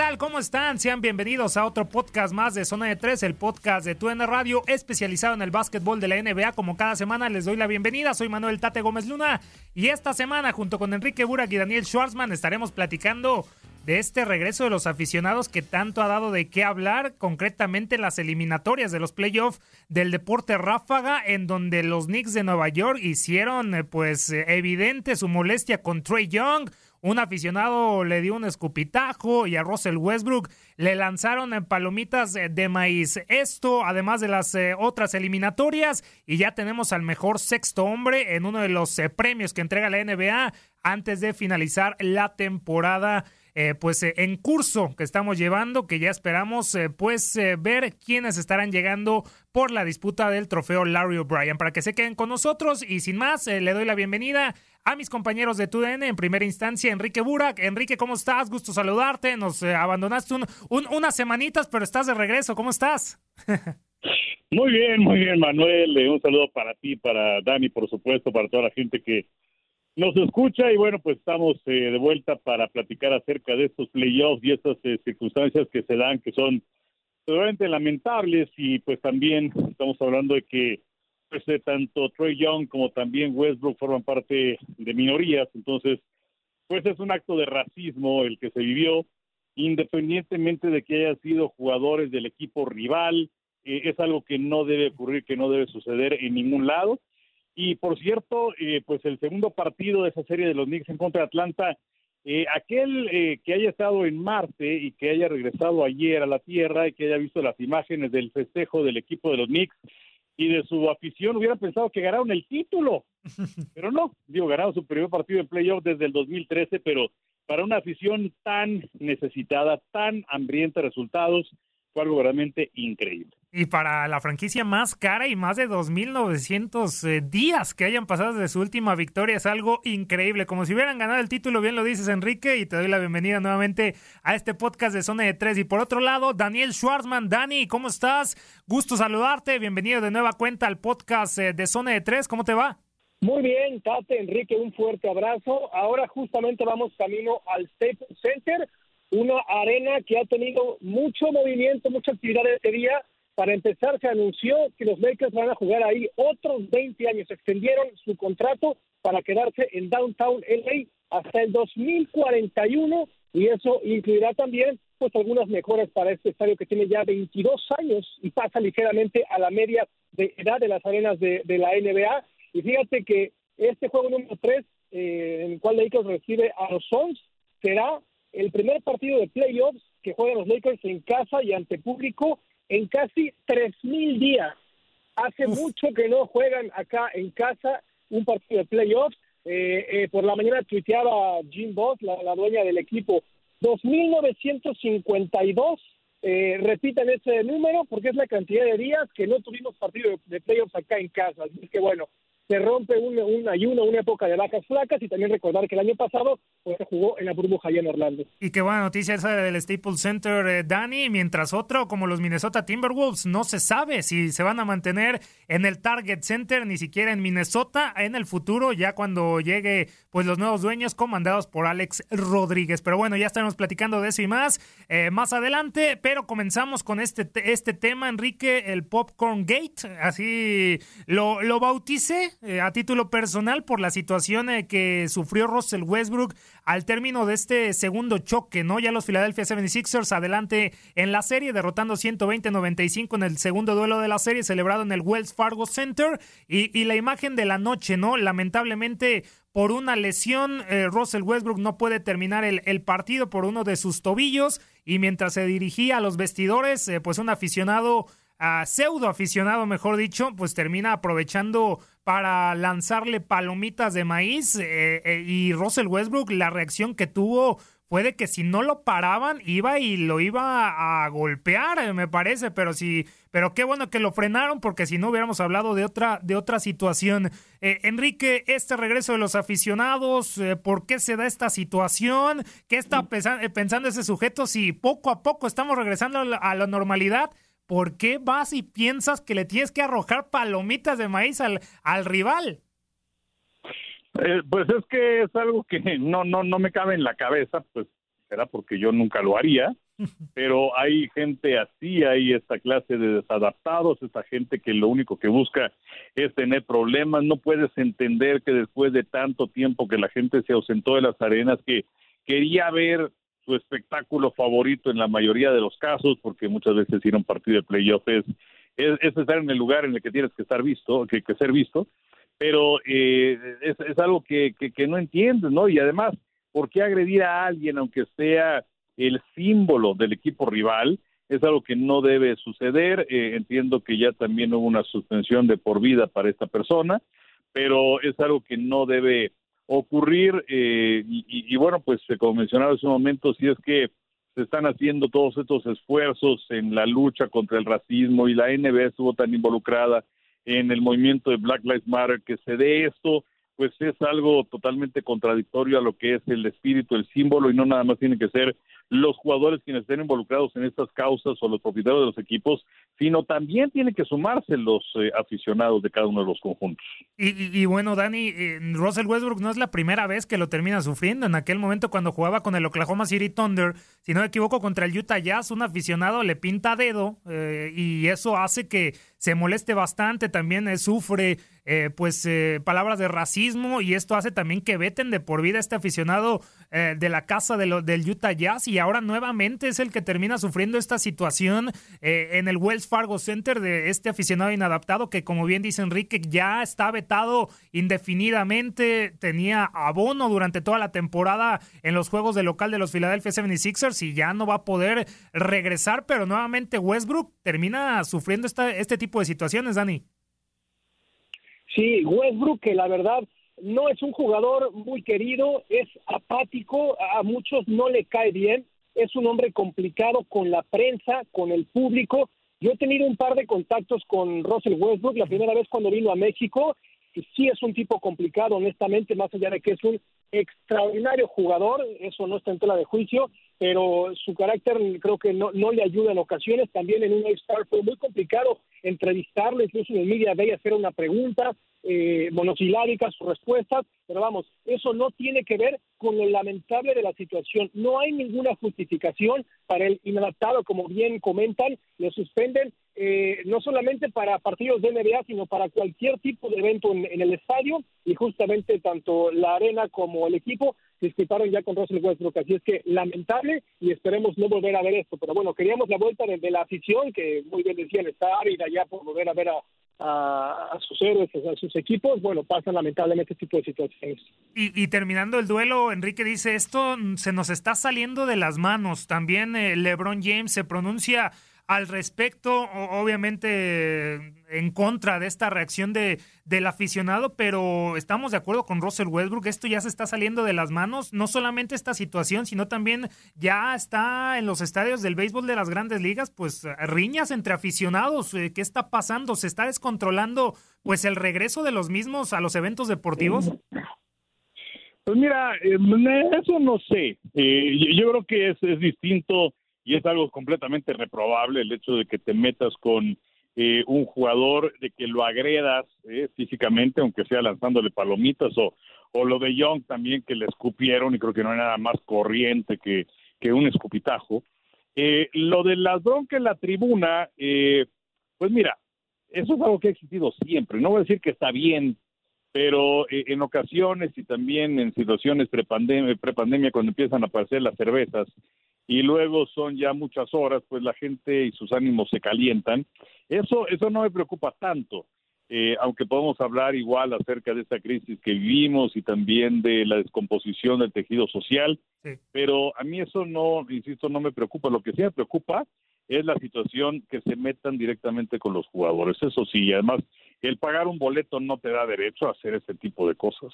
Tal? ¿Cómo están? Sean bienvenidos a otro podcast más de Zona de Tres, el podcast de TUN Radio especializado en el básquetbol de la NBA. Como cada semana les doy la bienvenida. Soy Manuel Tate Gómez Luna y esta semana junto con Enrique Burak y Daniel Schwarzman estaremos platicando de este regreso de los aficionados que tanto ha dado de qué hablar, concretamente las eliminatorias de los playoffs del deporte ráfaga, en donde los Knicks de Nueva York hicieron eh, pues eh, evidente su molestia con Trey Young, un aficionado le dio un escupitajo y a Russell Westbrook le lanzaron palomitas de maíz. Esto, además de las eh, otras eliminatorias, y ya tenemos al mejor sexto hombre en uno de los eh, premios que entrega la NBA antes de finalizar la temporada. Eh, pues en curso que estamos llevando, que ya esperamos pues ver quiénes estarán llegando por la disputa del trofeo Larry O'Brien. Para que se queden con nosotros y sin más, le doy la bienvenida a mis compañeros de TUDN, en primera instancia, Enrique Burak. Enrique, ¿cómo estás? Gusto saludarte. Nos eh, abandonaste unas semanitas, pero estás de regreso. ¿Cómo estás? muy bien, muy bien, Manuel. Eh, un saludo para ti, para Dani, por supuesto, para toda la gente que nos escucha. Y bueno, pues estamos eh, de vuelta para platicar acerca de estos playoffs y estas circunstancias que se dan, que son realmente lamentables. Y pues también estamos hablando de que pues tanto Trey Young como también Westbrook forman parte de minorías, entonces pues es un acto de racismo el que se vivió, independientemente de que hayan sido jugadores del equipo rival, eh, es algo que no debe ocurrir, que no debe suceder en ningún lado. Y por cierto, eh, pues el segundo partido de esa serie de los Knicks en contra de Atlanta, eh, aquel que haya estado en Marte y que haya regresado ayer a la Tierra y que haya visto las imágenes del festejo del equipo de los Knicks, y de su afición hubiera pensado que ganaron el título, pero no, digo, ganaron su primer partido en playoff desde el 2013, pero para una afición tan necesitada, tan hambrienta de resultados, fue algo realmente increíble. Y para la franquicia más cara y más de 2.900 eh, días que hayan pasado desde su última victoria es algo increíble. Como si hubieran ganado el título, bien lo dices Enrique, y te doy la bienvenida nuevamente a este podcast de Zona de Tres. Y por otro lado, Daniel Schwarzman. Dani, ¿cómo estás? Gusto saludarte. Bienvenido de nueva cuenta al podcast eh, de Zona de Tres. ¿Cómo te va? Muy bien, Tate, Enrique, un fuerte abrazo. Ahora justamente vamos camino al Staples Center una arena que ha tenido mucho movimiento, mucha actividad este día. Para empezar, se anunció que los Lakers van a jugar ahí otros 20 años. Extendieron su contrato para quedarse en Downtown LA hasta el 2041 y eso incluirá también pues algunas mejoras para este estadio que tiene ya 22 años y pasa ligeramente a la media de edad de las arenas de, la NBA. Y fíjate que este juego número 3, eh, en el cual Lakers recibe a los Suns, será el primer partido de playoffs que juegan los Lakers en casa y ante público en casi 3.000 días. Hace mucho que no juegan acá en casa un partido de playoffs. Eh, eh, por la mañana tuiteaba Jim Boss, la, la dueña del equipo, 2.952. Eh, repitan ese número porque es la cantidad de días que no tuvimos partido de, de playoffs acá en casa. Así que bueno, se rompe un, un, ayuno, una época de vacas flacas y también recordar que el año pasado pues, jugó en la burbuja allá en Orlando. Y qué buena noticia esa del Staples Center, eh, Dani, mientras otro como los Minnesota Timberwolves no se sabe si se van a mantener en el Target Center, ni siquiera en Minnesota en el futuro, ya cuando llegue pues los nuevos dueños comandados por Alex Rodríguez. Pero bueno, ya estaremos platicando de eso y más eh, más adelante, pero comenzamos con este, este tema, Enrique, el Popcorn Gate, así lo, lo bauticé eh, a título personal por la situación eh, que sufrió Russell Westbrook al término de este segundo choque, ¿no? Ya los Philadelphia 76ers adelante en la serie, derrotando 120-95 en el segundo duelo de la serie celebrado en el Wells Fargo Center y, y la imagen de la noche, ¿no? Lamentablemente por una lesión. Eh, Russell Westbrook no puede terminar el, el, partido por uno de sus tobillos y mientras se dirigía a los vestidores, eh, pues un aficionado, uh, pseudo aficionado, mejor dicho, pues termina aprovechando para lanzarle palomitas de maíz eh, y Russell Westbrook, la reacción que tuvo puede que si no lo paraban iba y lo iba a golpear, eh, me parece, pero sí, pero qué bueno que lo frenaron porque si no hubiéramos hablado de otra de otra situación. Eh, Enrique, este regreso de los aficionados, eh, ¿por qué se da esta situación? ¿Qué está pensando ese sujeto si poco a poco estamos regresando a la, a la normalidad? ¿Por qué vas y piensas que le tienes que arrojar palomitas de maíz al, al rival? Eh, pues es que es algo que no, no, no me cabe en la cabeza, pues será porque yo nunca lo haría, pero hay gente así, hay esta clase de desadaptados, esta gente que lo único que busca es tener problemas, no puedes entender que después de tanto tiempo que la gente se ausentó de las arenas, que quería ver su espectáculo favorito en la mayoría de los casos, porque muchas veces ir a un partido de playoff es, es, estar en el lugar en el que tienes que estar visto, que, que ser visto, pero eh, es, es, algo que, que, que, no entiendes, ¿no? Y además, ¿por qué agredir a alguien aunque sea el símbolo del equipo rival? Es algo que no debe suceder. Eh, entiendo que ya también hubo una suspensión de por vida para esta persona, pero es algo que no debe ocurrir. Eh, y, y, bueno, pues como mencionaba hace un momento, si es que se están haciendo todos estos esfuerzos en la lucha contra el racismo y la NBA estuvo tan involucrada en el movimiento de Black Lives Matter, que se dé esto, pues es algo totalmente contradictorio a lo que es el espíritu, el símbolo, y no nada más tienen que ser los jugadores quienes estén involucrados en estas causas o los propietarios de los equipos, sino también tienen que sumarse los eh, aficionados de cada uno de los conjuntos. Y, y, bueno, Dani, eh, Russell Westbrook no es la primera vez que lo termina sufriendo. En aquel momento cuando jugaba con el Oklahoma City Thunder, si no me equivoco, contra el Utah Jazz, un aficionado le pinta dedo eh, y eso hace que se moleste bastante, también eh, sufre eh, pues eh, palabras de racismo y esto hace también que veten de por vida este aficionado eh, de la casa de lo, del Utah Jazz y ahora nuevamente es el que termina sufriendo esta situación eh, en el Wells Fargo Center de este aficionado inadaptado que como bien dice Enrique ya está vetado indefinidamente, tenía abono durante toda la temporada en los juegos de local de los Philadelphia 76ers y ya no va a poder regresar, pero nuevamente Westbrook termina sufriendo esta, este tipo de situaciones, Dani. Sí, Westbrook, que la verdad no es un jugador muy querido, es apático, a muchos no le cae bien, es un hombre complicado con la prensa, con el público. Yo he tenido un par de contactos con Russell Westbrook la primera vez cuando vino a México, y sí es un tipo complicado, honestamente, más allá de que es un extraordinario jugador, eso no está en tela de juicio, pero su carácter creo que no, no le ayuda en ocasiones. También en un Star fue muy complicado entrevistarlo, incluso en el Media Day hacer una pregunta, eh, monosilábicas sus respuestas, pero vamos, eso no tiene que ver con lo lamentable de la situación. No hay ninguna justificación para el inadaptado, como bien comentan, lo suspenden eh, no solamente para partidos de NBA, sino para cualquier tipo de evento en, en el estadio, y justamente tanto la arena como el equipo disfrutaron ya con Russell Westbrook, así es que lamentable y esperemos no volver a ver esto, pero bueno, queríamos la vuelta de, la afición, que muy bien decían, está árida ya por volver a ver a, a, a, sus héroes, a sus equipos, bueno, pasan lamentablemente este tipo de situaciones. Y, y, terminando el duelo, Enrique dice, esto se nos está saliendo de las manos. También eh, LeBron James se pronuncia al respecto, obviamente en contra de esta reacción de, del aficionado, pero estamos de acuerdo con Russell Westbrook, esto ya se está saliendo de las manos, no solamente esta situación, sino también ya está en los estadios del béisbol de las grandes ligas, pues riñas entre aficionados, eh, ¿qué está pasando? ¿Se está descontrolando pues el regreso de los mismos a los eventos deportivos? Pues mira, eh, eso no sé, eh, yo creo que es, es distinto y es algo completamente reprobable el hecho de que te metas con eh, un jugador, de que lo agredas eh, físicamente, aunque sea lanzándole palomitas, o, o lo de Young también que le escupieron, y creo que no hay nada más corriente que, que un escupitajo. Eh, lo de las broncas en la tribuna, eh, pues mira, eso es algo que ha existido siempre. No voy a decir que está bien pero eh, en ocasiones y también en situaciones prepandemia, prepandemia cuando empiezan a aparecer las cervezas y luego son ya muchas horas, pues la gente y sus ánimos se calientan. Eso, eso no me preocupa tanto, eh, aunque podemos hablar igual acerca de esta crisis que vivimos y también de la descomposición del tejido social, pero a mí eso no, insisto, no me preocupa. Lo que sí me preocupa es la situación que se metan directamente con los jugadores. Eso sí, además el pagar un boleto no te da derecho a hacer ese tipo de cosas.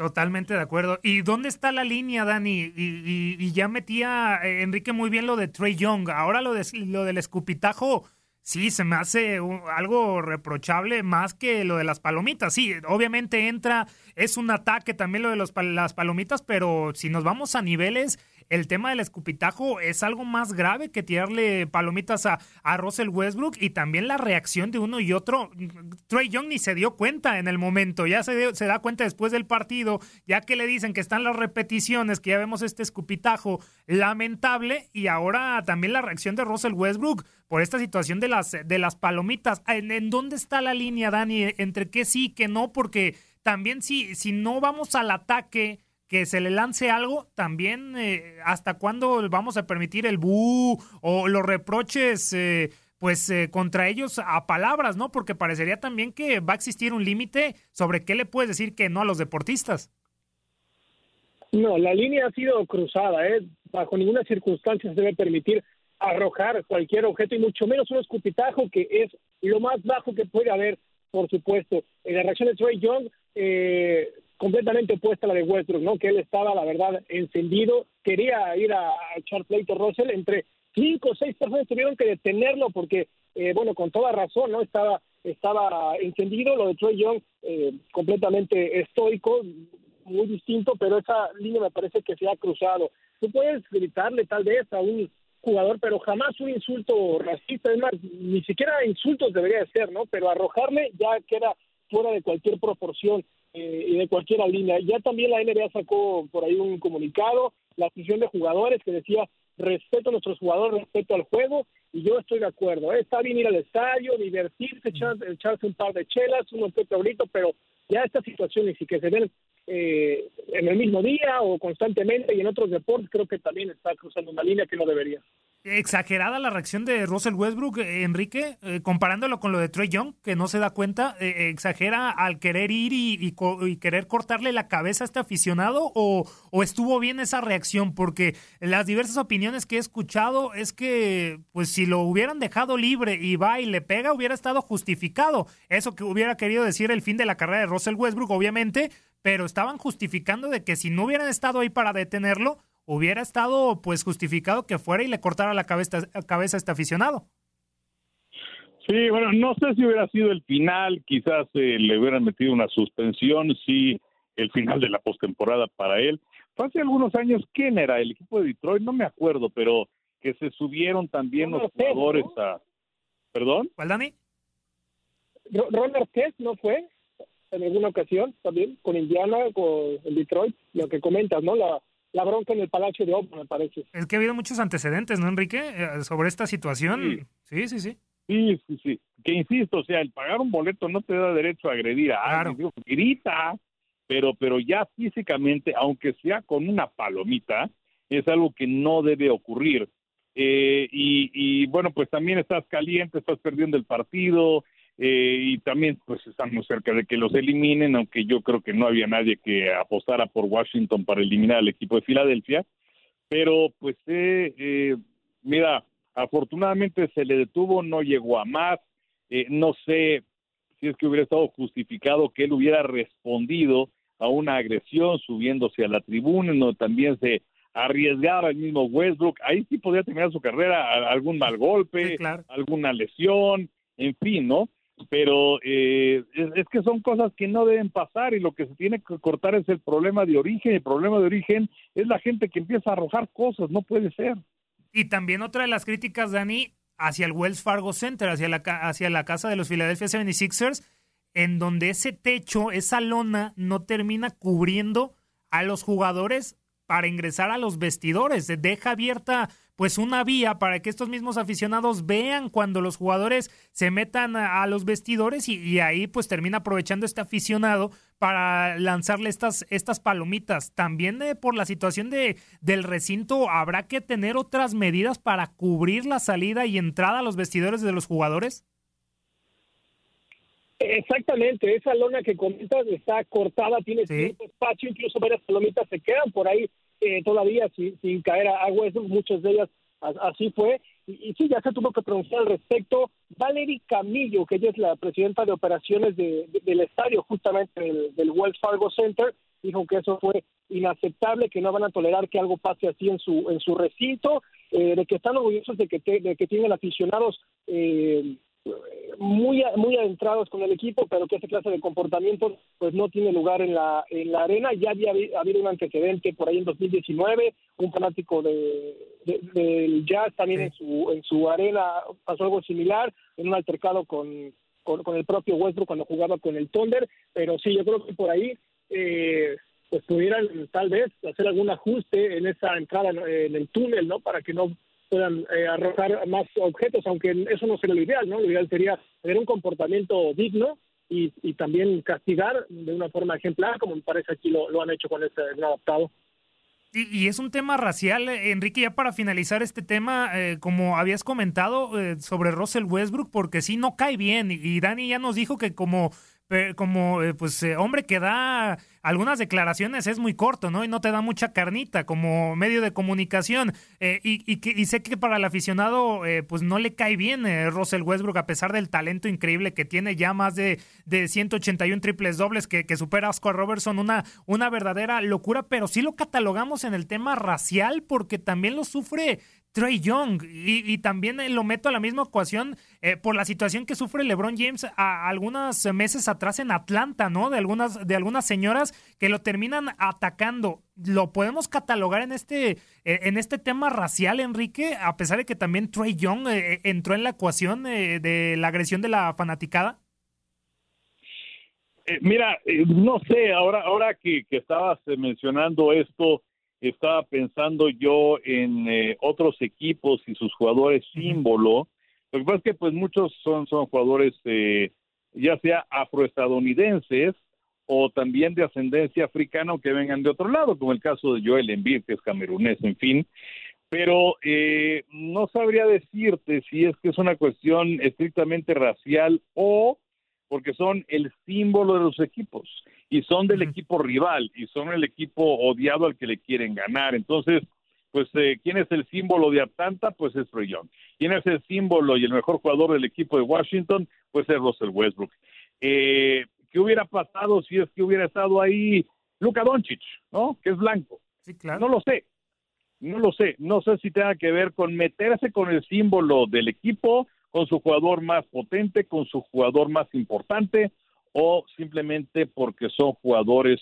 Totalmente de acuerdo. ¿Y dónde está la línea, Dani? Y, ya metía eh, Enrique muy bien lo de Trey Young. Ahora lo, de, lo del escupitajo, sí, se me hace algo reprochable más que lo de las palomitas. Sí, obviamente entra, es un ataque también lo de las palomitas, pero si nos vamos a niveles, el tema del escupitajo es algo más grave que tirarle palomitas a, a Russell Westbrook y también la reacción de uno y otro. Trey Young ni se dio cuenta en el momento, ya se, da cuenta después del partido, ya que le dicen que están las repeticiones, que ya vemos este escupitajo lamentable y ahora también la reacción de Russell Westbrook por esta situación de las, de las palomitas. ¿En, ¿En, dónde está la línea, Dani? Entre qué sí y qué no, porque también si, si no vamos al ataque que se le lance algo, también eh, hasta cuándo vamos a permitir el bu o los reproches eh, pues eh, contra ellos a palabras, ¿no? Porque parecería también que va a existir un límite sobre qué le puedes decir que no a los deportistas. No, la línea ha sido cruzada, ¿eh? Bajo ninguna circunstancia se debe permitir arrojar cualquier objeto y mucho menos un escupitajo que es lo más bajo que puede haber, por supuesto. En la reacción de Trey Young, eh, completamente opuesta a la de Westbrook, ¿no? Que él estaba, la verdad, encendido, quería ir a, echar pleito Russell, entre cinco o seis personas tuvieron que detenerlo porque, eh, bueno, con toda razón, ¿no? Estaba, estaba encendido, lo de Troy Young eh, completamente estoico, muy distinto, pero esa línea me parece que se ha cruzado. Tú puedes gritarle tal vez a un jugador, pero jamás un insulto racista, es más, ni siquiera insultos debería ser, ¿no? Pero arrojarle ya queda fuera de cualquier proporción eh, y de cualquier línea. Ya también la NBA sacó por ahí un comunicado, la afición de jugadores que decía respeto a nuestros jugadores, respeto al juego, y yo estoy de acuerdo. ¿eh? Está bien ir al estadio, divertirse, echarse un par de chelas, un otro ahorita, pero ya estas situaciones y que se ven eh, en el mismo día o constantemente y en otros deportes, creo que también está cruzando una línea que no debería. Exagerada la reacción de Russell Westbrook, eh, Enrique, eh, comparándolo con lo de Trey Young, que no se da cuenta, eh, exagera al querer ir y, querer cortarle la cabeza a este aficionado o, o, estuvo bien esa reacción, porque las diversas opiniones que he escuchado es que, pues si lo hubieran dejado libre y va y le pega, hubiera estado justificado. Eso que hubiera querido decir el fin de la carrera de Russell Westbrook, obviamente, pero estaban justificando de que si no hubieran estado ahí para detenerlo, hubiera estado pues justificado que fuera y le cortara la cabeza, cabeza a este aficionado. Sí, bueno, no sé si hubiera sido el final, quizás eh, le hubieran metido una suspensión, sí, el final de la postemporada para él. Fue hace algunos años, ¿quién era? El equipo de Detroit, no me acuerdo, pero que se subieron también los jugadores a... ¿Perdón? ¿Cuál, Dani? Ron Arquez, ¿no fue? En alguna ocasión también, con Indiana, con el Detroit, lo que comentas, ¿no? La, la bronca en el Palacio de Opa, me parece. Es que ha habido muchos antecedentes, ¿no, Enrique? Eh, sobre esta situación. Sí, sí, sí. Sí, sí, sí. Que insisto, o sea, el pagar un boleto no te da derecho a agredir a alguien. grita, pero, pero ya físicamente, aunque sea con una palomita, es algo que no debe ocurrir. Eh, y, y bueno, pues también estás caliente, estás perdiendo el partido, eh, y también pues estamos cerca de que los eliminen, aunque yo creo que no había nadie que apostara por Washington para eliminar al equipo de Filadelfia, pero pues eh, eh, mira, afortunadamente se le detuvo, no llegó a más, no sé si es que hubiera estado justificado que él hubiera respondido a una agresión subiéndose a la tribuna, no también se arriesgaba el mismo Westbrook, ahí sí podría terminar su carrera, algún mal golpe, alguna lesión, en fin, ¿no? Pero eh, es, que son cosas que no deben pasar y lo que se tiene que cortar es el problema de origen. El problema de origen es la gente que empieza a arrojar cosas, no puede ser. Y también otra de las críticas, Dani, hacia el Wells Fargo Center, hacia la, hacia la casa de los Philadelphia 76ers, en donde ese techo, esa lona, no termina cubriendo a los jugadores para ingresar a los vestidores. Deja abierta pues una vía para que estos mismos aficionados vean cuando los jugadores se metan a, los vestidores y, ahí pues termina aprovechando este aficionado para lanzarle estas, estas palomitas. También eh, por la situación de, del recinto, ¿habrá que tener otras medidas para cubrir la salida y entrada a los vestidores de los jugadores? Exactamente, esa lona que comentas está cortada, tiene cierto espacio, incluso varias palomitas se quedan por ahí eh, todavía sin, caer a agua, muchas de ellas así fue. Y, sí, ya se tuvo que pronunciar al respecto. Valerie Camillo, que ella es la presidenta de operaciones del estadio, justamente del, Wells Fargo Center, dijo que eso fue inaceptable, que no van a tolerar que algo pase así en su en su recinto, eh, de que están orgullosos de que, de que tienen aficionados eh, muy muy adentrados con el equipo, pero que esa clase de comportamiento pues no tiene lugar en la en la arena. Ya había habido un antecedente por ahí en 2019, un fanático de, del Jazz también en su en su arena pasó algo similar en un altercado con, con, el propio Westbrook cuando jugaba con el Thunder, pero sí yo creo que por ahí eh, pues pudieran tal vez hacer algún ajuste en esa entrada en el túnel, ¿no? Para que no puedan eh, arrojar más objetos, aunque eso no sería lo ideal, ¿no? Lo ideal sería tener un comportamiento digno y, y también castigar de una forma ejemplar, como me parece aquí lo, han hecho con este adaptado. Y, es un tema racial, eh, Enrique, ya para finalizar este tema, eh, como habías comentado sobre Russell Westbrook, porque sí no cae bien, y Dani ya nos dijo que como como eh, pues eh, hombre que da algunas declaraciones es muy corto, ¿no? Y no te da mucha carnita como medio de comunicación. Eh, y, y, sé que para el aficionado pues no le cae bien Russell Westbrook a pesar del talento increíble que tiene ya más de, de 181 triples dobles que, que supera a Robertson, una, una verdadera locura, pero sí lo catalogamos en el tema racial porque también lo sufre Trey Young y, también lo meto a la misma ecuación eh, por la situación que sufre LeBron James a, algunos meses atrás en Atlanta, ¿no? De algunas de algunas señoras que lo terminan atacando. Lo podemos catalogar en este eh, en este tema racial, Enrique, a pesar de que también Trey Young eh, entró en la ecuación de la agresión de la fanaticada. mira, no sé, ahora ahora que, que estabas mencionando esto estaba pensando yo en eh, otros equipos y sus jugadores símbolo. Lo que pasa es que pues muchos son, son jugadores eh, ya sea afroestadounidenses o también de ascendencia africana o que vengan de otro lado, como el caso de Joel Embiid, que es camerunés, en fin. Pero eh, no sabría decirte si es que es una cuestión estrictamente racial o porque son el símbolo de los equipos y son del equipo rival y son el equipo odiado al que le quieren ganar. Entonces, pues, eh, ¿quién es el símbolo de Atlanta? Pues es Trey Young. ¿Quién es el símbolo y el mejor jugador del equipo de Washington? Pues es Russell Westbrook. Eh, ¿Qué hubiera pasado si es que hubiera estado ahí Luka Doncic, ¿no? Que es blanco. Sí, claro. No lo sé. No lo sé. No sé si tenga que ver con meterse con el símbolo del equipo con su jugador más potente, con su jugador más importante o simplemente porque son jugadores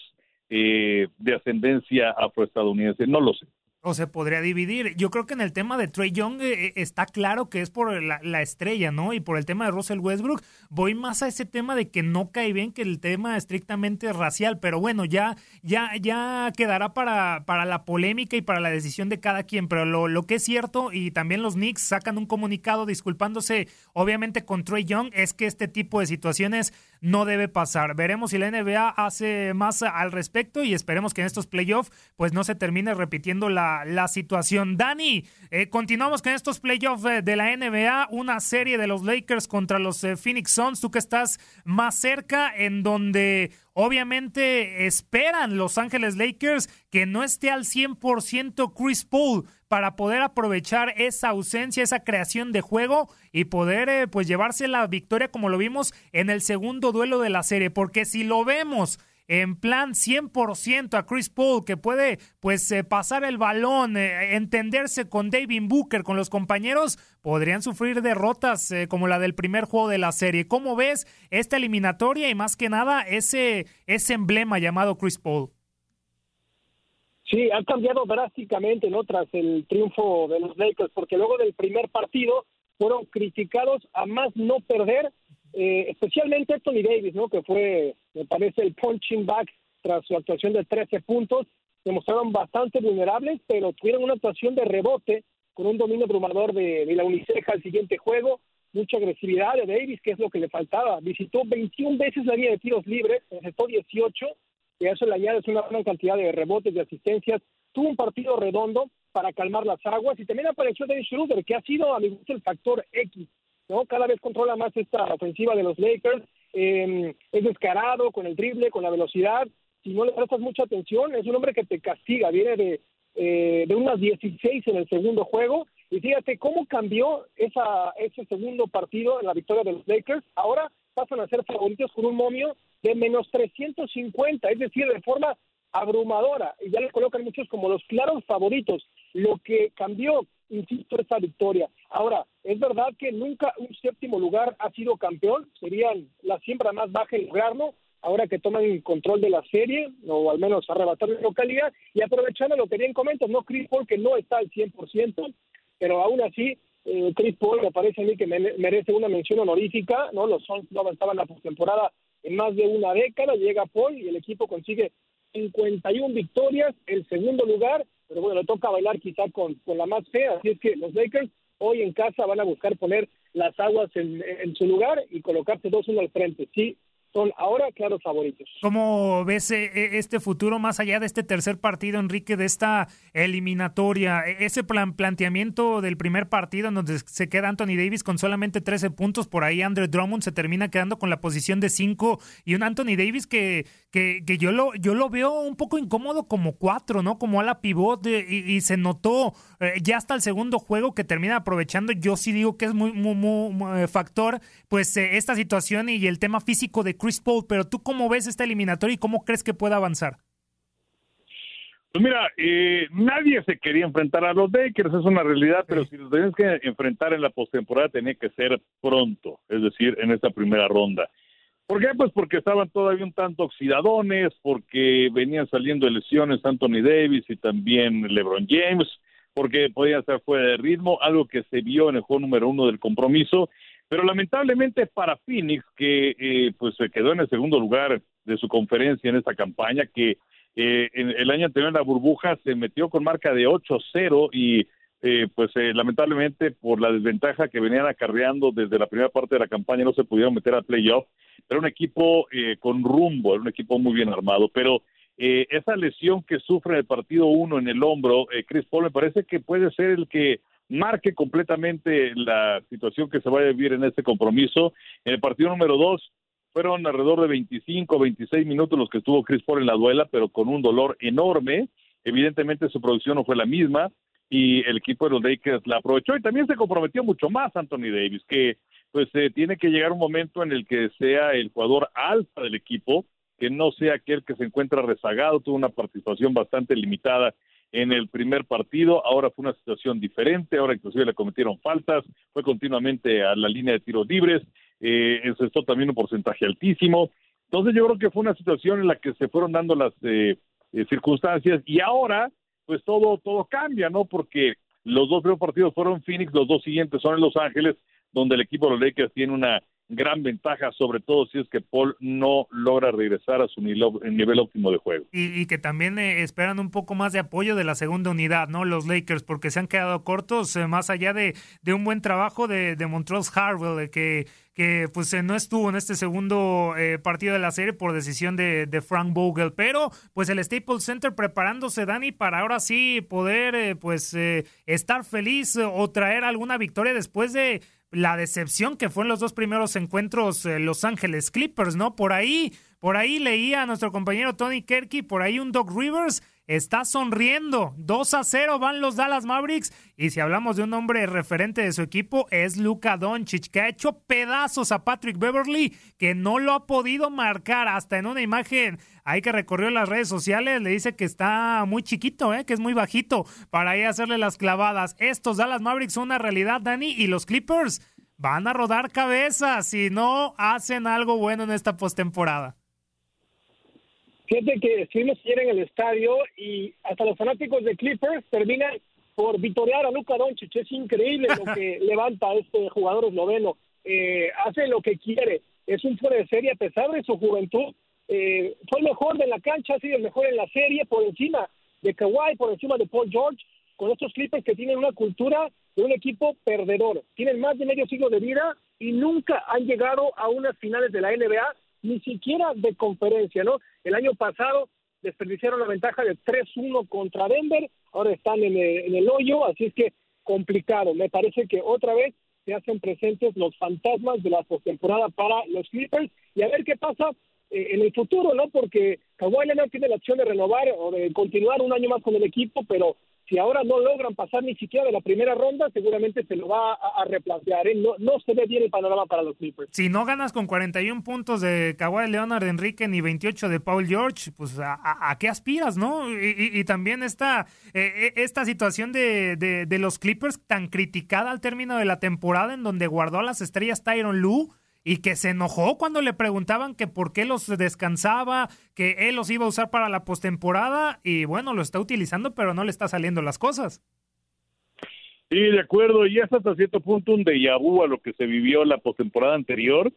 eh, de ascendencia afroestadounidense, no lo sé o se podría dividir. Yo creo que en el tema de Trey Young eh, eh, está claro que es por la, estrella, ¿no? Y por el tema de Russell Westbrook, voy más a ese tema de que no cae bien que el tema estrictamente racial, pero bueno, ya, ya, ya quedará para, para la polémica y para la decisión de cada quien. Pero lo, lo que es cierto, y también los Knicks sacan un comunicado disculpándose, obviamente, con Trey Young, es que este tipo de situaciones no debe pasar. Veremos si la NBA hace más al respecto y esperemos que en estos playoffs, pues no se termine repitiendo la la, situación. Dani, eh, continuamos con estos playoffs eh, de la NBA, una serie de los Lakers contra los eh, Phoenix Suns, tú que estás más cerca, en donde obviamente esperan Los Ángeles Lakers que no esté al 100% Chris Paul para poder aprovechar esa ausencia, esa creación de juego y poder pues llevarse la victoria como lo vimos en el segundo duelo de la serie, porque si lo vemos en plan 100% a Chris Paul, que puede pues eh, pasar el balón, eh, entenderse con David Booker, con los compañeros, podrían sufrir derrotas eh, como la del primer juego de la serie. ¿Cómo ves esta eliminatoria y más que nada ese, ese emblema llamado Chris Paul? Sí, ha cambiado drásticamente, ¿no? Tras el triunfo de los Lakers, porque luego del primer partido fueron criticados a más no perder eh, especialmente Tony Davis, ¿no? que fue, me parece, el punching back tras su actuación de 13 puntos. Se mostraron bastante vulnerables, pero tuvieron una actuación de rebote con un dominio abrumador de, de la Uniceja al siguiente juego, mucha agresividad de Davis, que es lo que le faltaba. Visitó 21 veces la línea de tiros libres, aceptó 18, y a eso le añades una gran cantidad de rebotes, de asistencias. Tuvo un partido redondo para calmar las aguas y también apareció Dennis Schroeder, que ha sido a mi gusto el factor X. ¿no? Cada vez controla más esta ofensiva de los Lakers. Eh, es descarado con el drible, con la velocidad. Si no le prestas mucha atención, es un hombre que te castiga. Viene de, eh, de unas 16 en el segundo juego. Y fíjate cómo cambió esa, ese segundo partido en la victoria de los Lakers. Ahora pasan a ser favoritos con un momio de menos 350, es decir, de forma abrumadora. Y ya le colocan muchos como los claros favoritos. Lo que cambió, insisto, esta victoria. Ahora, es verdad que nunca un séptimo lugar ha sido campeón. Serían la siembra más baja en lograrlo ahora que toman control de la serie, o al menos arrebatar la localidad, y aprovechando lo que bien comentas, no Chris Paul que no está al 100%, pero aún así, eh, Chris Paul me parece a mí que merece una mención honorífica, ¿no? Los Suns no avanzaban la postemporada en más de una década, llega Paul y el equipo consigue 51 victorias, el segundo lugar, pero bueno, le toca bailar quizá con, con la más fea, así es que los Lakers hoy en casa van a buscar poner las aguas en, en su lugar y colocarse 2-1 al frente. Sí, son ahora claros favoritos. ¿Cómo ves eh, eh, este futuro más allá de este tercer partido, Enrique, de esta eliminatoria? E, ese plan planteamiento del primer partido en donde se queda Anthony Davis con solamente 13 puntos, por ahí Andrew Drummond se termina quedando con la posición de 5 y un Anthony Davis que, que, que, yo, lo, yo lo veo un poco incómodo como 4, ¿no? Como a la pivot y, se notó eh, ya hasta el segundo juego que termina aprovechando. Yo sí digo que es muy, muy, muy factor, pues esta situación y el tema físico de Chris Paul, pero tú cómo ves esta eliminatoria y cómo crees que pueda avanzar? Pues mira, eh, nadie se quería enfrentar a los Lakers, es una realidad, pero si los tenías que enfrentar en la postemporada tenía que ser pronto, es decir, en esta primera ronda. ¿Por qué? Pues porque estaban todavía un tanto oxidadones, porque venían saliendo lesiones Anthony Davis y también LeBron James, porque podían estar fuera de ritmo, algo que se vio en el juego número uno del compromiso, pero lamentablemente para Phoenix, que eh, pues se quedó en el segundo lugar de su conferencia en esta campaña, que eh, en el año anterior en la burbuja se metió con marca de 8-0 y eh, pues lamentablemente por la desventaja que venían acarreando desde la primera parte de la campaña no se pudieron meter al playoff. Era un equipo con rumbo, era un equipo muy bien armado, pero esa lesión que sufre en el partido 1 en el hombro, Chris Paul me parece que puede ser el que marque completamente la situación que se va a vivir en este compromiso. En el partido número dos fueron alrededor de 25, 26 minutos los que estuvo Chris Paul en la duela, pero con un dolor enorme. Evidentemente su producción no fue la misma y el equipo de los Lakers la aprovechó y también se comprometió mucho más Anthony Davis, que pues eh, tiene que llegar un momento en el que sea el jugador alfa del equipo, que no sea aquel que se encuentra rezagado, tuvo una participación bastante limitada en el primer partido, ahora fue una situación diferente, ahora inclusive le cometieron faltas, fue continuamente a la línea de tiros libres, eh, encestó también un porcentaje altísimo. Entonces yo creo que fue una situación en la que se fueron dando las eh, eh, circunstancias y ahora pues todo, todo cambia, ¿no? Porque los dos primeros partidos fueron Phoenix, los dos siguientes son en Los Ángeles, donde el equipo de los Lakers tiene una gran ventaja, sobre todo si es que Paul no logra regresar a su nivel, óptimo de juego. Y, que también eh, esperan un poco más de apoyo de la segunda unidad, ¿no? Los Lakers, porque se han quedado cortos, eh, más allá de, de, un buen trabajo de, de Montrose Harwell, que que pues eh, no estuvo en este segundo partido de la serie por decisión de, Frank Vogel, pero pues el Staples Center preparándose, Dani, para ahora sí poder pues estar feliz o traer alguna victoria después de la decepción que fue en los dos primeros encuentros eh, Los Ángeles Clippers, ¿no? Por ahí, por ahí leía a nuestro compañero Tony Kerky, por ahí un Doc Rivers está sonriendo. 2 a 0 van los Dallas Mavericks. Y si hablamos de un hombre referente de su equipo, es Luka Doncic, que ha hecho pedazos a Patrick Beverly, que no lo ha podido marcar. Hasta en una imagen ahí que recorrió las redes sociales, le dice que está muy chiquito, ¿eh? que es muy bajito para ahí hacerle las clavadas. Estos Dallas Mavericks son una realidad, Dani, y los Clippers van a rodar cabezas si no hacen algo bueno en esta postemporada. Fíjate que estuvimos ayer en el estadio y hasta los fanáticos de Clippers terminan por vitorear a Luka Doncic. Es increíble lo que levanta este jugador esloveno. Eh, hace lo que quiere. Es un fuera de serie a pesar de su juventud. Eh, fue el mejor de la cancha, ha sido el mejor en la serie por encima de Kawhi, por encima de Paul George. con estos Clippers que tienen una cultura de un equipo perdedor. Tienen más de medio siglo de vida y nunca han llegado a unas finales de la NBA, ni siquiera de conferencia, ¿no? El año pasado desperdiciaron la ventaja de 3-1 contra Denver, ahora están en el, en el hoyo, así es que complicado. Me parece que otra vez se hacen presentes los fantasmas de la postemporada para los Clippers y a ver qué pasa eh, en el futuro, ¿no? Porque Kawhi Leonard tiene la opción de renovar o de continuar un año más con el equipo, pero si ahora no logran pasar ni siquiera de la primera ronda, seguramente se lo va a, replantear. ¿eh? No, no se ve bien el panorama para los Clippers. Si no ganas con 41 puntos de Kawhi Leonard, Enrique, ni 28 de Paul George, pues ¿a, qué aspiras, no? Y, también esta, eh, esta situación de, de, de, los Clippers tan criticada al término de la temporada, en donde guardó a las estrellas Tyron Lue y que se enojó cuando le preguntaban que por qué los descansaba, que él los iba a usar para la postemporada y bueno, lo está utilizando, pero no le está saliendo las cosas. Sí, de acuerdo, y es hasta cierto punto un déjà vu a lo que se vivió la postemporada anterior,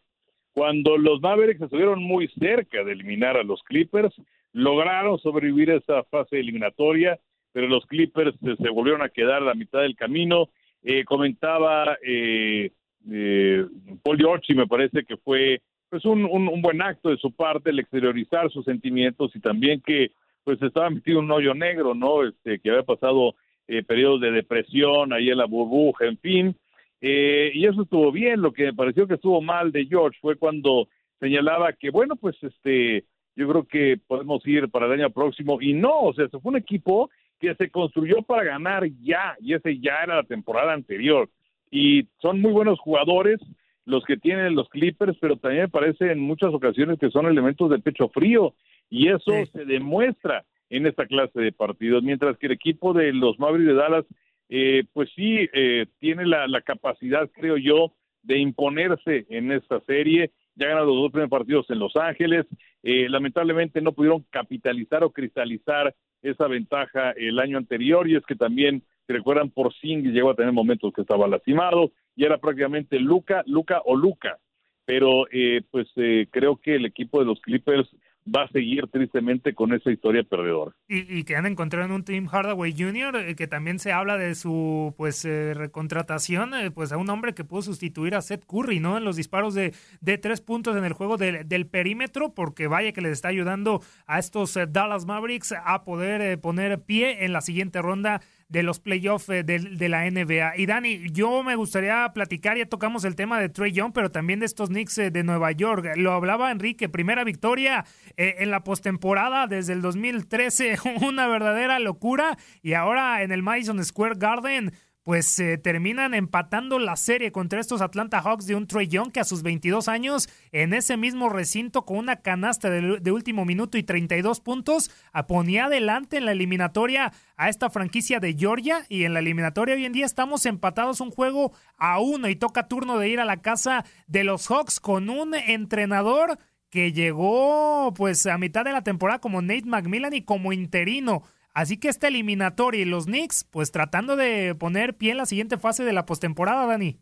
cuando los Mavericks estuvieron muy cerca de eliminar a los Clippers, lograron sobrevivir esa fase eliminatoria, pero los Clippers se, volvieron a quedar a la mitad del camino. Eh, comentaba eh, eh, Paul Giorgi me parece que fue pues un, buen acto de su parte el exteriorizar sus sentimientos y también que pues estaba metido en un hoyo negro, ¿no? Este, que había pasado eh, periodos de depresión ahí en la burbuja, en fin. Eh, y eso estuvo bien. Lo que me pareció que estuvo mal de George fue cuando señalaba que, bueno, pues este, yo creo que podemos ir para el año próximo. Y no, o sea, se fue un equipo que se construyó para ganar ya, y ese ya era la temporada anterior y son muy buenos jugadores los que tienen los Clippers, pero también me parece en muchas ocasiones que son elementos de pecho frío y eso se demuestra en esta clase de partidos, mientras que el equipo de los Mavericks de Dallas, eh, pues sí, eh, tiene la, capacidad, creo yo, de imponerse en esta serie. Ya ganaron los dos primeros partidos en Los Ángeles. Eh, lamentablemente no pudieron capitalizar o cristalizar esa ventaja el año anterior y es que también si recuerdan, por Singh llegó a tener momentos que estaba lastimado y era prácticamente Luca, Luca o Luca. Pero eh, pues eh, creo que el equipo de los Clippers va a seguir tristemente con esa historia perdedora. Y, que han encontrado en un Team Hardaway Jr., eh, que también se habla de su pues recontratación, pues a un hombre que pudo sustituir a Seth Curry, ¿no? En los disparos de, de tres puntos en el juego del perímetro, porque vaya que les está ayudando a estos Dallas Mavericks a poder poner pie en la siguiente ronda de los playoffs eh, de, la NBA. Y Dani, yo me gustaría platicar, ya tocamos el tema de Trey Young, pero también de estos Knicks eh, de Nueva York. Lo hablaba Enrique, primera victoria eh, en la postemporada desde el 2013, una verdadera locura. Y ahora en el Madison Square Garden pues eh, terminan empatando la serie contra estos Atlanta Hawks de un Trey Young que a sus 22 años en ese mismo recinto con una canasta de, último minuto y 32 puntos ponía adelante en la eliminatoria a esta franquicia de Georgia. Y en la eliminatoria hoy en día estamos empatados un juego a uno y toca turno de ir a la casa de los Hawks con un entrenador que llegó pues a mitad de la temporada como Nate McMillan y como interino Así que esta eliminatoria y los Knicks, pues tratando de poner pie en la siguiente fase de la postemporada, Dani.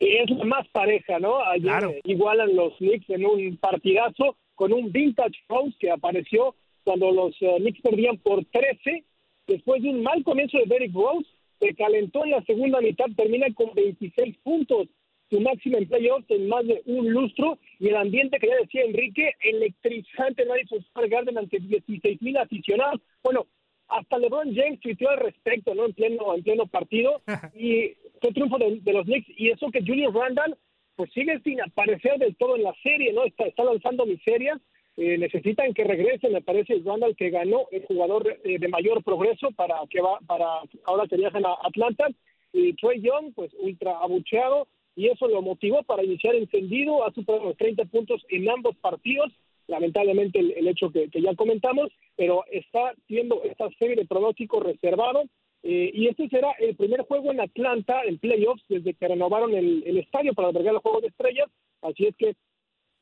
Es la más pareja, ¿no? Ayer igualan los Knicks en un partidazo con un vintage Rose que apareció cuando los eh, Knicks perdían por 13. Después de un mal comienzo de Derrick Rose, se calentó en la segunda mitad, termina con 26 puntos su máximo en playoffs en más de un lustro y el ambiente que ya decía Enrique, electrizante en Madison Square Garden ante 16 mil aficionados. Bueno, hasta LeBron James tuiteó al respecto, ¿no? En pleno, en pleno partido y fue triunfo de, los Knicks y eso que Julius Randall pues sigue sin aparecer del todo en la serie, ¿no? Está, está lanzando miserias. Eh, necesitan que regrese, me parece, Randall que ganó el jugador eh, de mayor progreso para que va, para ahora que viajan a Atlanta. Y Trey Young, pues ultra abucheado, y eso lo motivó para iniciar encendido, ha superado los 30 puntos en ambos partidos, lamentablemente el, hecho que, ya comentamos, pero está siendo esta serie de pronóstico reservado eh, y este será el primer juego en Atlanta en playoffs desde que renovaron el, estadio para albergar el juego de estrellas, así es que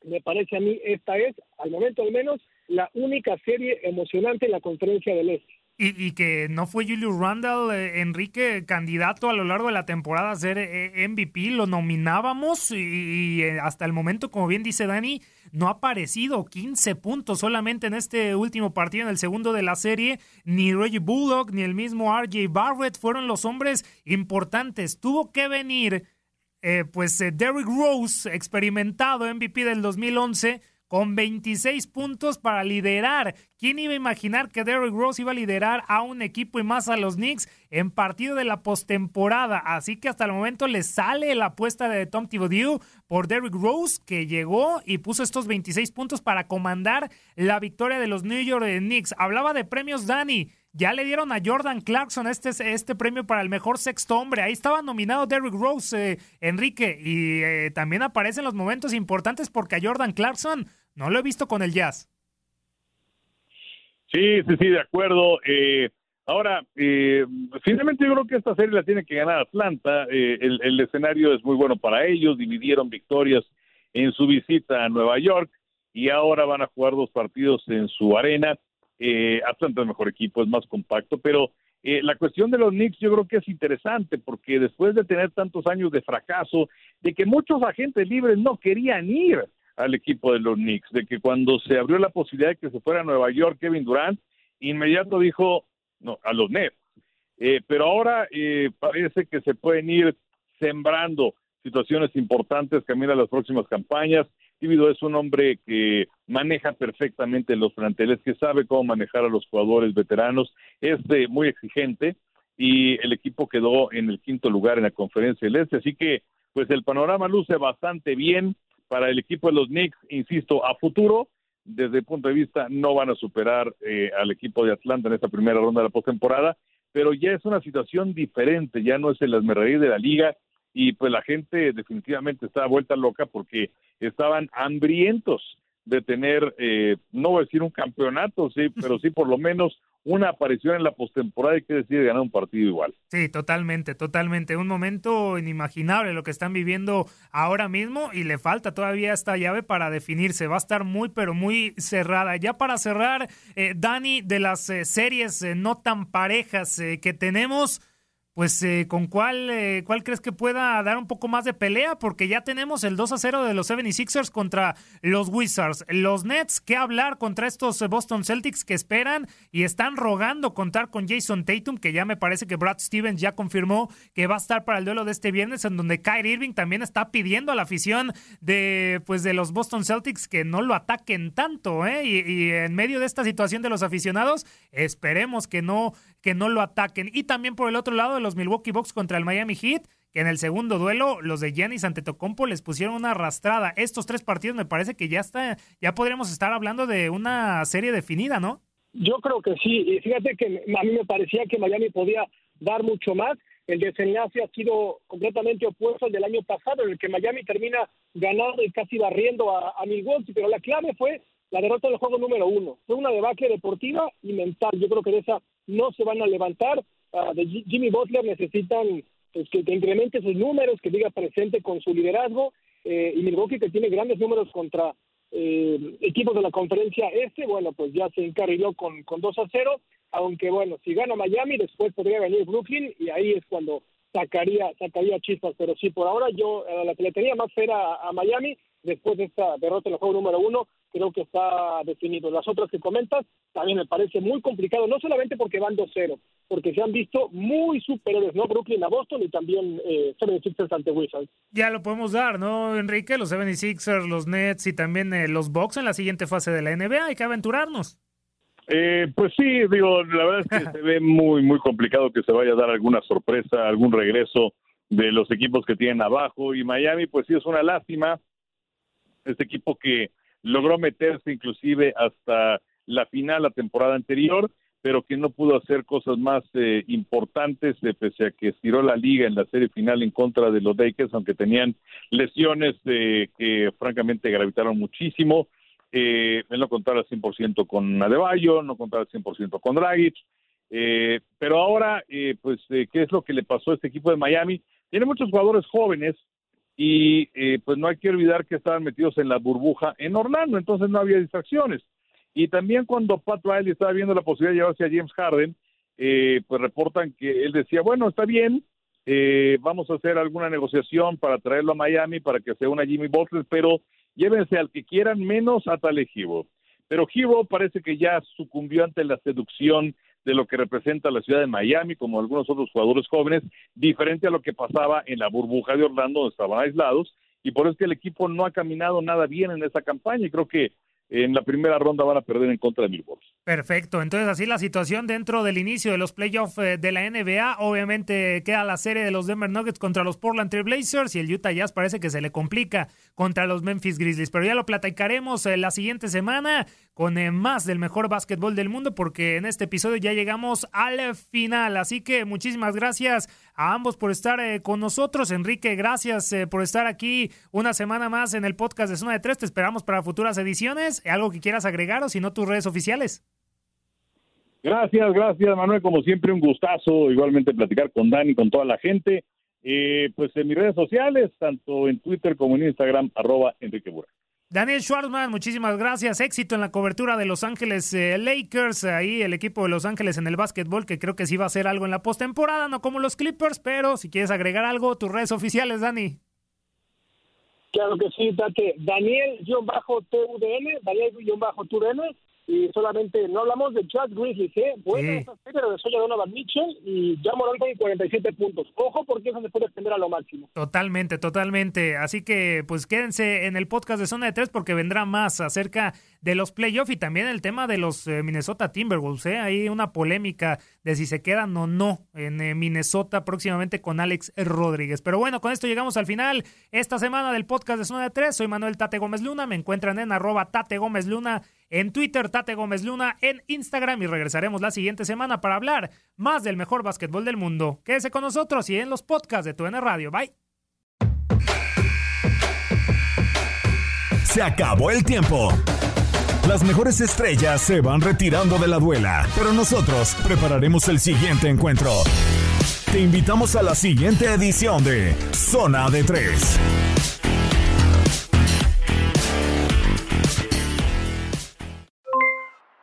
me parece a mí esta es, al momento al menos, la única serie emocionante en la conferencia del Este. Y, que no fue Julius Randall, eh, Enrique, candidato a lo largo de la temporada a ser eh, MVP, lo nominábamos y, eh, hasta el momento, como bien dice Dani, no ha aparecido 15 puntos solamente en este último partido, en el segundo de la serie. Ni Reggie Bullock ni el mismo RJ Barrett fueron los hombres importantes. Tuvo que venir, eh, pues, eh, Derrick Rose, experimentado MVP del 2011 con 26 puntos para liderar. ¿Quién iba a imaginar que Derrick Rose iba a liderar a un equipo y más a los Knicks en partido de la postemporada? Así que hasta el momento le sale la apuesta de Tom Thibodeau por Derrick Rose, que llegó y puso estos 26 puntos para comandar la victoria de los New York Knicks. Hablaba de premios Dani. Ya le dieron a Jordan Clarkson este, este premio para el mejor sexto hombre. Ahí estaba nominado Derrick Rose, eh, Enrique, y eh, también aparecen los momentos importantes porque a Jordan Clarkson no lo he visto con el Jazz. Sí, sí, sí, de acuerdo. Eh, ahora, eh, finalmente yo creo que esta serie la tiene que ganar Atlanta. Eh, el, escenario es muy bueno para ellos. Dividieron victorias en su visita a Nueva York y ahora van a jugar dos partidos en su arena. Atlanta es el mejor equipo, es más compacto, pero la cuestión de los Knicks yo creo que es interesante porque después de tener tantos años de fracaso, de que muchos agentes libres no querían ir al equipo de los Knicks, de que cuando se abrió la posibilidad de que se fuera a Nueva York Kevin Durant, inmediato dijo no, a los Nets. Eh, pero ahora eh, parece que se pueden ir sembrando situaciones importantes que a las próximas campañas. Tíbido es un hombre que maneja perfectamente los planteles, que sabe cómo manejar a los jugadores veteranos, es muy exigente y el equipo quedó en el quinto lugar en la conferencia del Este, así que pues el panorama luce bastante bien para el equipo de los Knicks, insisto, a futuro, desde el punto de vista, no van a superar eh, al equipo de Atlanta en esta primera ronda de la postemporada, pero ya es una situación diferente, ya no es el asmerreír de la liga y pues la gente definitivamente está vuelta loca porque estaban hambrientos de tener, eh, no voy a decir un campeonato, sí, pero sí por lo menos una aparición en la postemporada y que decide ganar un partido igual. Sí, totalmente, totalmente. Un momento inimaginable lo que están viviendo ahora mismo y le falta todavía esta llave para definirse. Va a estar muy, pero muy cerrada. Ya para cerrar, eh, Dani, de las eh, series eh, no tan parejas que tenemos pues eh, con cuál, eh, cuál crees que pueda dar un poco más de pelea, porque ya tenemos el 2 a 0 de los 76ers contra los Wizards. Los Nets, ¿qué hablar contra estos eh, Boston Celtics que esperan y están rogando contar con Jason Tatum, que ya me parece que Brad Stevens ya confirmó que va a estar para el duelo de este viernes, en donde Kyrie Irving también está pidiendo a la afición de, pues, de los Boston Celtics que no lo ataquen tanto, ¿eh? Y, y en medio de esta situación de los aficionados, esperemos que no que no lo ataquen. Y también por el otro lado de los Milwaukee Bucks contra el Miami Heat, que en el segundo duelo los de Giannis Antetokounmpo les pusieron una arrastrada. Estos tres partidos me parece que ya está, ya podríamos estar hablando de una serie definida, ¿no? Yo creo que sí. Y fíjate que a mí me parecía que Miami podía dar mucho más. El desenlace ha sido completamente opuesto al del año pasado, en el que Miami termina ganando y casi barriendo a, Milwaukee, pero la clave fue la derrota del juego número uno. Fue una debacle deportiva y mental. Yo creo que de esa no se van a levantar. Ah, de Jimmy Butler necesitan pues, que, incremente sus números, que diga presente con su liderazgo. Eh, y Milwaukee, que tiene grandes números contra eh, equipos de la conferencia este, bueno, pues ya se encarriló con, con 2 a 0. Aunque bueno, si gana Miami, después podría venir Brooklyn y ahí es cuando sacaría sacaría chispas. Pero sí, por ahora yo a la que le tenía más fe a Miami después de esta derrota en el juego número uno creo que está definido. Las otras que comentas también me parece muy complicado, no solamente porque van 2-0, porque se han visto muy superiores, ¿no? Brooklyn a Boston y también eh, 76ers ante Wizards. Ya lo podemos dar, ¿no, Enrique? Los 76ers, los Nets y también eh, los Bucks en la siguiente fase de la NBA. Hay que aventurarnos. Eh, pues sí, digo, la verdad es que se ve muy, muy complicado que se vaya a dar alguna sorpresa, algún regreso de los equipos que tienen abajo. Y Miami, pues sí, es una lástima. Este equipo que logró meterse inclusive hasta la final la temporada anterior, pero que no pudo hacer cosas más eh, importantes, eh, pese a que estiró la liga en la serie final en contra de los Lakers, aunque tenían lesiones eh, que francamente gravitaron muchísimo. Eh, él no contaba al 100% con Adebayo, no contaba al 100% con Dragic, pero ahora, pues, ¿qué es lo que le pasó a este equipo de Miami? Tiene muchos jugadores jóvenes, y eh, pues no hay que olvidar que estaban metidos en la burbuja en Orlando, entonces no había distracciones. Y también cuando Pat Riley estaba viendo la posibilidad de llevarse a James Harden, eh, pues reportan que él decía, bueno, está bien, eh, vamos a hacer alguna negociación para traerlo a Miami para que sea una Jimmy Butler, pero llévense al que quieran menos a Tale Hero. Pero Hero parece que ya sucumbió ante la seducción de lo que representa la ciudad de Miami, como algunos otros jugadores jóvenes, diferente a lo que pasaba en la burbuja de Orlando, donde estaban aislados, y por eso que el equipo no ha caminado nada bien en esa campaña, y creo que en la primera ronda van a perder en contra de Milwaukee. Perfecto, entonces así la situación dentro del inicio de los playoffs eh, de la NBA, obviamente queda la serie de los Denver Nuggets contra los Portland Trail Blazers y el Utah Jazz parece que se le complica contra los Memphis Grizzlies, pero ya lo platicaremos eh, la siguiente semana con eh, más del mejor básquetbol del mundo porque en este episodio ya llegamos al final, así que muchísimas gracias a ambos por estar con nosotros, Enrique, gracias por estar aquí una semana más en el podcast de Zona de Tres, te esperamos para futuras ediciones, algo que quieras agregar o si no tus redes oficiales. Gracias, gracias Manuel, como siempre un gustazo igualmente platicar con Dani, con toda la gente. Eh, pues en mis redes sociales, tanto en Twitter como en Instagram, arroba Enrique Bura. Daniel Schwartzman, muchísimas gracias. Éxito en la cobertura de Los Ángeles eh, Lakers. Ahí el equipo de Los Ángeles en el básquetbol, que creo que sí va a hacer algo en la postemporada, no como los Clippers, pero si quieres agregar algo, tus redes oficiales, Dani. Claro que sí, Date. Daniel-TUDN, Daniel-TUDN y solamente no hablamos de Chad Grizzlies, ¿eh? Buena esa serie, regresó ya Donovan Mitchell y ya Morán con 47 puntos. Ojo porque eso se puede extender a lo máximo. Totalmente, totalmente. Así que pues quédense en el podcast de Zona de Tres porque vendrá más acerca de los playoffs y también el tema de los eh, Minnesota Timberwolves. ¿eh? Hay una polémica de si se quedan o no en eh, Minnesota próximamente con Alex Rodríguez. Pero bueno, con esto llegamos al final esta semana del podcast de Zona de Tres. Soy Manuel Tate Gómez Luna. Me encuentran en arroba Tate Gómez Luna en Twitter, Tate Gómez Luna en Instagram y regresaremos la siguiente semana para hablar más del mejor básquetbol del mundo. Quédese con nosotros y en los podcasts de TUN Radio. Bye. Se acabó el tiempo. Las mejores estrellas se van retirando de la duela, pero nosotros prepararemos el siguiente encuentro. Te invitamos a la siguiente edición de Zona de Tres.